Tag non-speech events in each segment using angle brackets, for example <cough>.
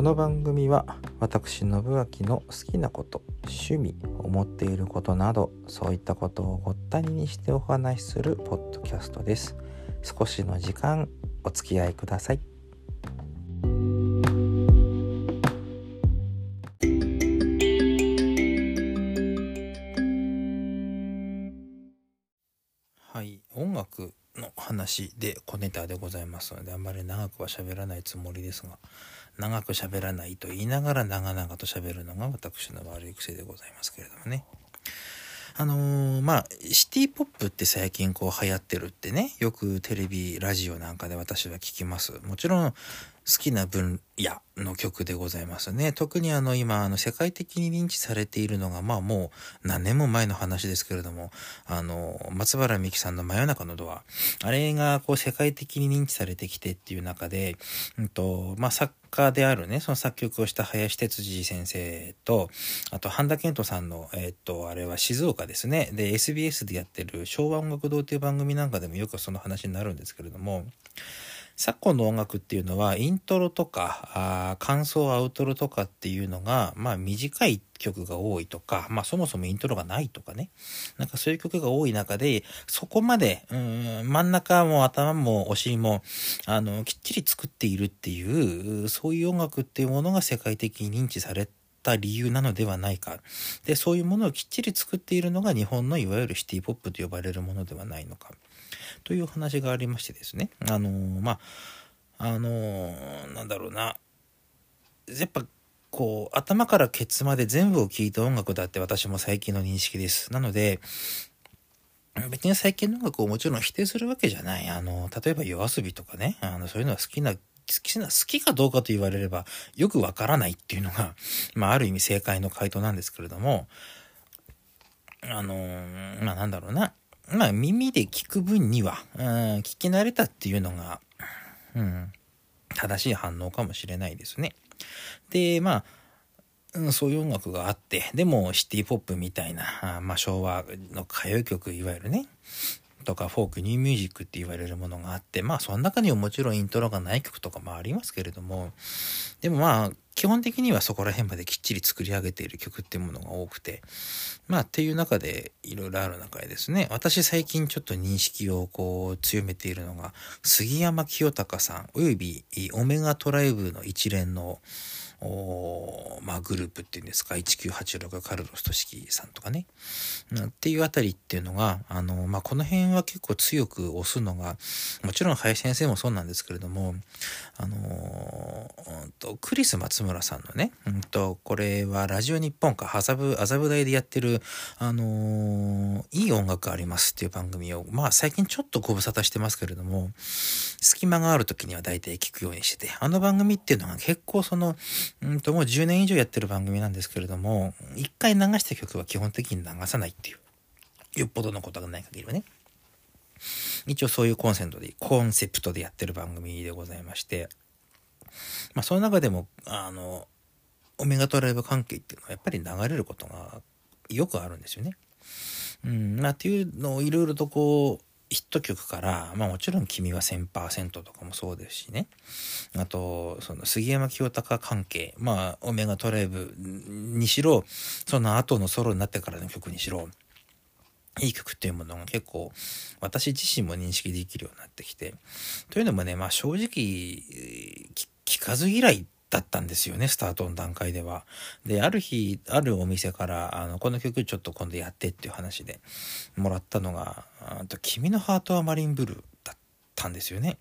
この番組は私信明の好きなこと趣味思っていることなどそういったことをごったににしてお話しするポッドキャストです。少しの時間お付き合いください。はい音楽の話で小ネタでございますのであんまり長くは喋らないつもりですが長く喋らないと言いながら長々と喋るのが私の悪い癖でございますけれどもね。あのー、まあ、シティポップって最近こう流行ってるってね、よくテレビ、ラジオなんかで私は聞きます。もちろん、好きな分野の曲でございますね。特にあの今、あの世界的に認知されているのが、まあもう何年も前の話ですけれども、あの、松原美樹さんの真夜中のドア。あれがこう世界的に認知されてきてっていう中で、うんと、まあ作家であるね、その作曲をした林哲司先生と、あと半田健人さんの、えっと、あれは静岡ですね。で、SBS でやってる昭和音楽堂っていう番組なんかでもよくその話になるんですけれども、昨今の音楽っていうのは、イントロとか、あ感想アウトロとかっていうのが、まあ短い曲が多いとか、まあそもそもイントロがないとかね。なんかそういう曲が多い中で、そこまで、うん、真ん中も頭もお尻も、あの、きっちり作っているっていう、そういう音楽っていうものが世界的に認知された理由なのではないか。で、そういうものをきっちり作っているのが日本のいわゆるシティポップと呼ばれるものではないのか。という話がありましてですね。あのー、まあ、あのー、なんだろうな。やっぱ、こう、頭からケツまで全部を聴いた音楽だって私も最近の認識です。なので、別に最近の音楽をもちろん否定するわけじゃない。あの、例えば夜遊びとかね、あの、そういうのは好きな、き、好きかどうかと言われれば、よくわからないっていうのが、<laughs> まあ、ある意味正解の回答なんですけれども、あの、まあ、なんだろうな。まあ耳で聞く分には、うん、聞き慣れたっていうのが、うん、正しい反応かもしれないですね。で、まあ、うん、そういう音楽があって、でもシティポップみたいな、まあ昭和の歌謡曲、いわゆるね、とかフォーク、ニューミュージックって言われるものがあって、まあその中にはもちろんイントロがない曲とかもありますけれども、でもまあ基本的にはそこら辺まできっちり作り上げている曲っていうものが多くて、まあっていう中でいろいろある中でですね、私最近ちょっと認識をこう強めているのが、杉山清隆さん、およびオメガトライブの一連のおまあ、グループっていうんですか、1986カルロスとしきさんとかね、うん、っていうあたりっていうのが、あの、まあ、この辺は結構強く押すのが、もちろん林先生もそうなんですけれども、あの、うんと、クリス松村さんのね、うんと、これはラジオ日本か、麻布、麻布台でやってる、あのーいい音楽ありますっていう番組を、まあ、最近ちょっとご無沙汰してますけれども、隙間がある時には大体聞くようにしてて、あの番組っていうのが結構その、うんともう10年以上やってる番組なんですけれども、一回流した曲は基本的に流さないっていう。よっぽどのことがない限りはね。一応そういうコンセントで、コンセプトでやってる番組でございまして、まあその中でも、あの、オメガトライブ関係っていうのはやっぱり流れることがよくあるんですよね。うん、まあっていうのをいろいろとこう、ヒット曲から、まあもちろん君は1000%とかもそうですしね。あと、その杉山清隆関係、まあオメガトライブにしろ、その後のソロになってからの曲にしろ、いい曲っていうものが結構私自身も認識できるようになってきて。というのもね、まあ正直、聞かず嫌いだったんですよね、スタートの段階では。で、ある日、あるお店から、あの、この曲ちょっと今度やってっていう話でもらったのが、と君のハートはマリンブルーだったんですよね。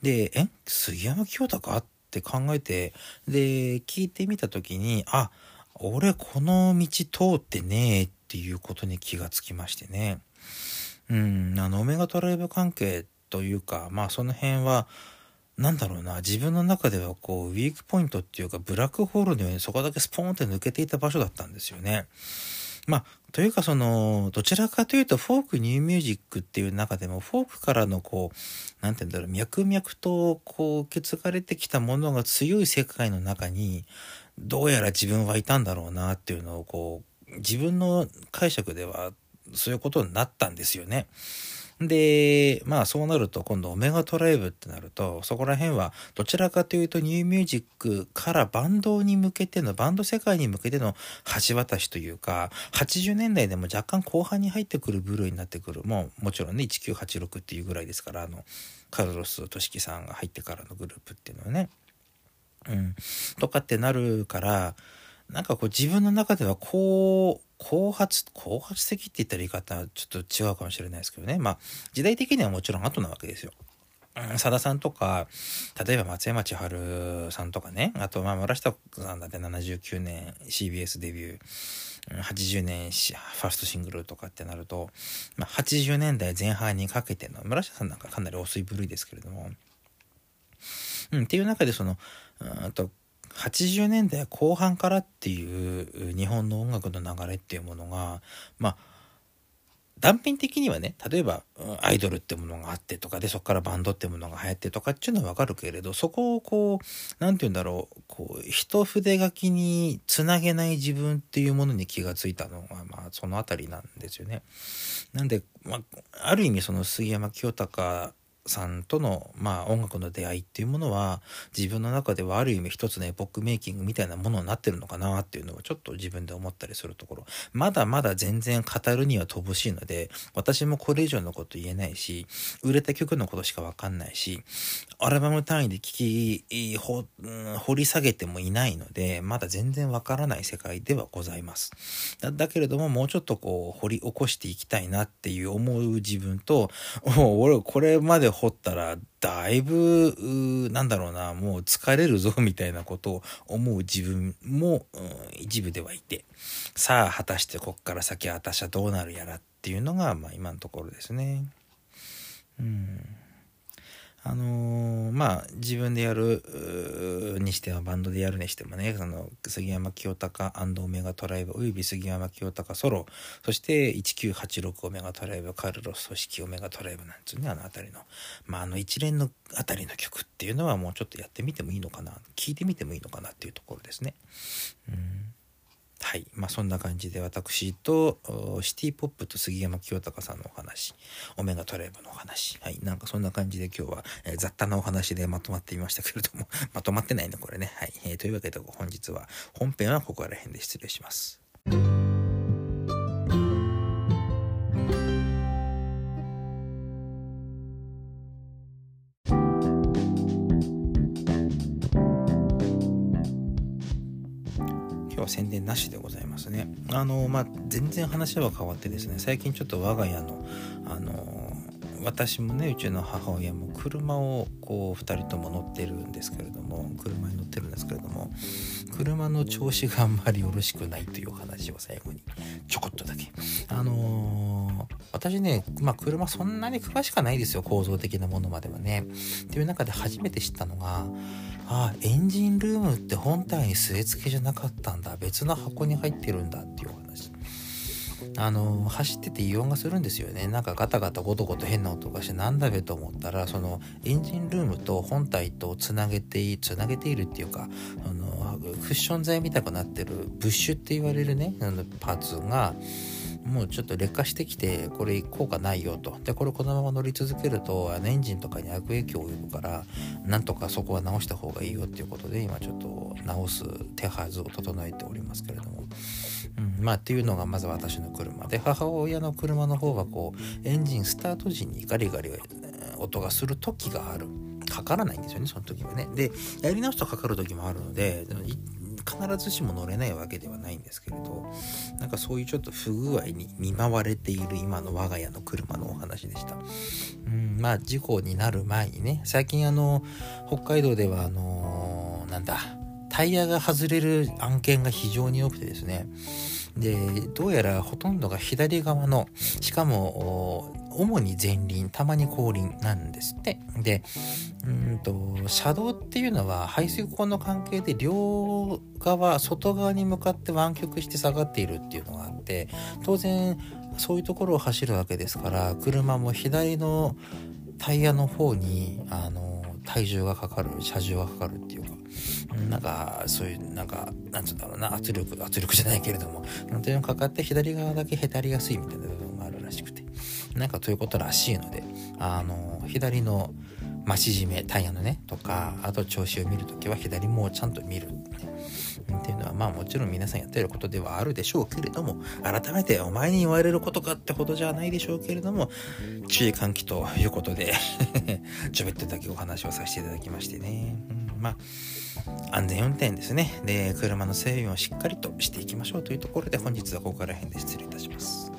で、え？杉山清隆って考えて、で、聞いてみた時に、あ、俺この道通ってねえっていうことに気がつきましてね。うん、あの、オメガトライブ関係というか、まあその辺は、なんだろうな、自分の中ではこう、ウィークポイントっていうか、ブラックホールのようにそこだけスポーンって抜けていた場所だったんですよね。まあ、というかその、どちらかというと、フォークニューミュージックっていう中でも、フォークからのこう、なんて言うんだろう、脈々とこう、受け継がれてきたものが強い世界の中に、どうやら自分はいたんだろうなっていうのをこう、自分の解釈では、そういうことになったんですよね。で、まあそうなると今度オメガトライブってなると、そこら辺はどちらかというとニューミュージックからバンドに向けての、バンド世界に向けての橋渡しというか、80年代でも若干後半に入ってくる部類になってくる、もうもちろんね、1986っていうぐらいですから、あの、カルロス・トシキさんが入ってからのグループっていうのはね。うん。とかってなるから、なんかこう自分の中ではこう、後発、後発的って言ったら言い方はちょっと違うかもしれないですけどね。まあ、時代的にはもちろん後なわけですよ。さださんとか、例えば松山千春さんとかね、あと、まあ、村下さんだって79年 CBS デビュー、80年ファーストシングルとかってなると、まあ、80年代前半にかけての、村下さんなんかかなり遅い部類ですけれども、うん、っていう中でその、うんと、80年代後半からっていう日本の音楽の流れっていうものがまあ断片的にはね例えばアイドルってものがあってとかでそこからバンドってものが流行ってとかっていうのはわかるけれどそこをこう何て言うんだろうこう一筆書きにつなげない自分っていうものに気がついたのがまあその辺りなんですよね。なんで、まあ、ある意味その杉山清隆さんとの、まあ、音楽の出会いっていうものは自分の中ではある意味一つのエポックメイキングみたいなものになってるのかなっていうのはちょっと自分で思ったりするところ。まだまだ全然語るには乏しいので私もこれ以上のこと言えないし売れた曲のことしかわかんないしアルバム単位で聞き、掘り下げてもいないのでまだ全然わからない世界ではございます。だけれどももうちょっとこう掘り起こしていきたいなっていう思う自分と <laughs> 俺これまで掘ったらだいぶなんだろうなもう疲れるぞみたいなことを思う自分も、うん、一部ではいてさあ果たしてこっから先私はどうなるやらっていうのが、まあ、今のところですね。うんあのー、まあ自分でやるにしてはバンドでやるにしてもねその杉山清隆オメガトライブおよび杉山清隆ソロそして1986オメガトライブカルロス組織オメガトライブなんつうねあの辺りのまああの一連のあたりの曲っていうのはもうちょっとやってみてもいいのかな聞いてみてもいいのかなっていうところですね。うんはい。まあ、そんな感じで私とシティポップと杉山清隆さんのお話、オメガトレーブのお話、はい。なんかそんな感じで今日は、えー、雑多なお話でまとまってみましたけれども、<laughs> まとまってないね、これね。はい。えー、というわけで本日は本編はここら辺で失礼します。なしでございますね。あの、まあ、全然話は変わってですね、最近ちょっと我が家の、あの、私もねうちの母親も車をこう2人とも乗ってるんですけれども車に乗ってるんですけれども車の調子があんまりよろしくないという話を最後にちょこっとだけあの、私ねまあ車そんなに詳しくないですよ構造的なものまではねっていう中で初めて知ったのがあエンジンルームって本体に据え付けじゃなかったんだ。別の箱に入ってるんだっていう話。あの走ってて異音がするんですよね。なんかガタガタゴトゴト変な音がしてなんだべと思ったらそのエンジンルームと本体とつなげてつなげているっていうかあのクッション材みたくなってるブッシュって言われるねあのパーツがもうちょっと劣化してきてこれ効果ないよと。でこれこのまま乗り続けるとあのエンジンとかに悪影響を及ぶからなんとかそこは直した方がいいよっていうことで今ちょっと直す手はずを整えておりますけれども、うん、まあっていうのがまず私の車で母親の車の方はこうエンジンスタート時にガリガリ音がする時がある。かからないんですよねその時はね。でやり直すとかかる時もあるので必ずしも乗れないわけではないんですけれどなんかそういうちょっと不具合に見舞われている今の我が家の車のお話でした。うんまあ事故になる前にね最近あの北海道ではあのー、なんだタイヤが外れる案件が非常に多くてですねでどうやらほとんどが左側のしかも主に前輪たまに後輪なんですってでうんと車道っていうのは排水溝の関係で両側外側に向かって湾曲して下がっているっていうのがあって当然そういうところを走るわけですから車も左のタイヤの方にあの体重がかかる車重がかかるっていうかなんかそういうなんかなんつうんだろうな圧力圧力じゃないけれどもなんていうのかかって左側だけへたりやすいみたいな部分があるらしくてなんかということらしいのであの左の増し締めタイヤのねとかあと調子を見るときは左もちゃんと見る、ね、っていうのはまあもちろん皆さんやってることではあるでしょうけれども改めてお前に言われることかってほどじゃないでしょうけれども注意喚起ということで <laughs> ちょびっとだけお話をさせていただきましてね、うん、まあ安全運転ですね。で車の整備をしっかりとしていきましょうというところで本日はここから辺で失礼いたします。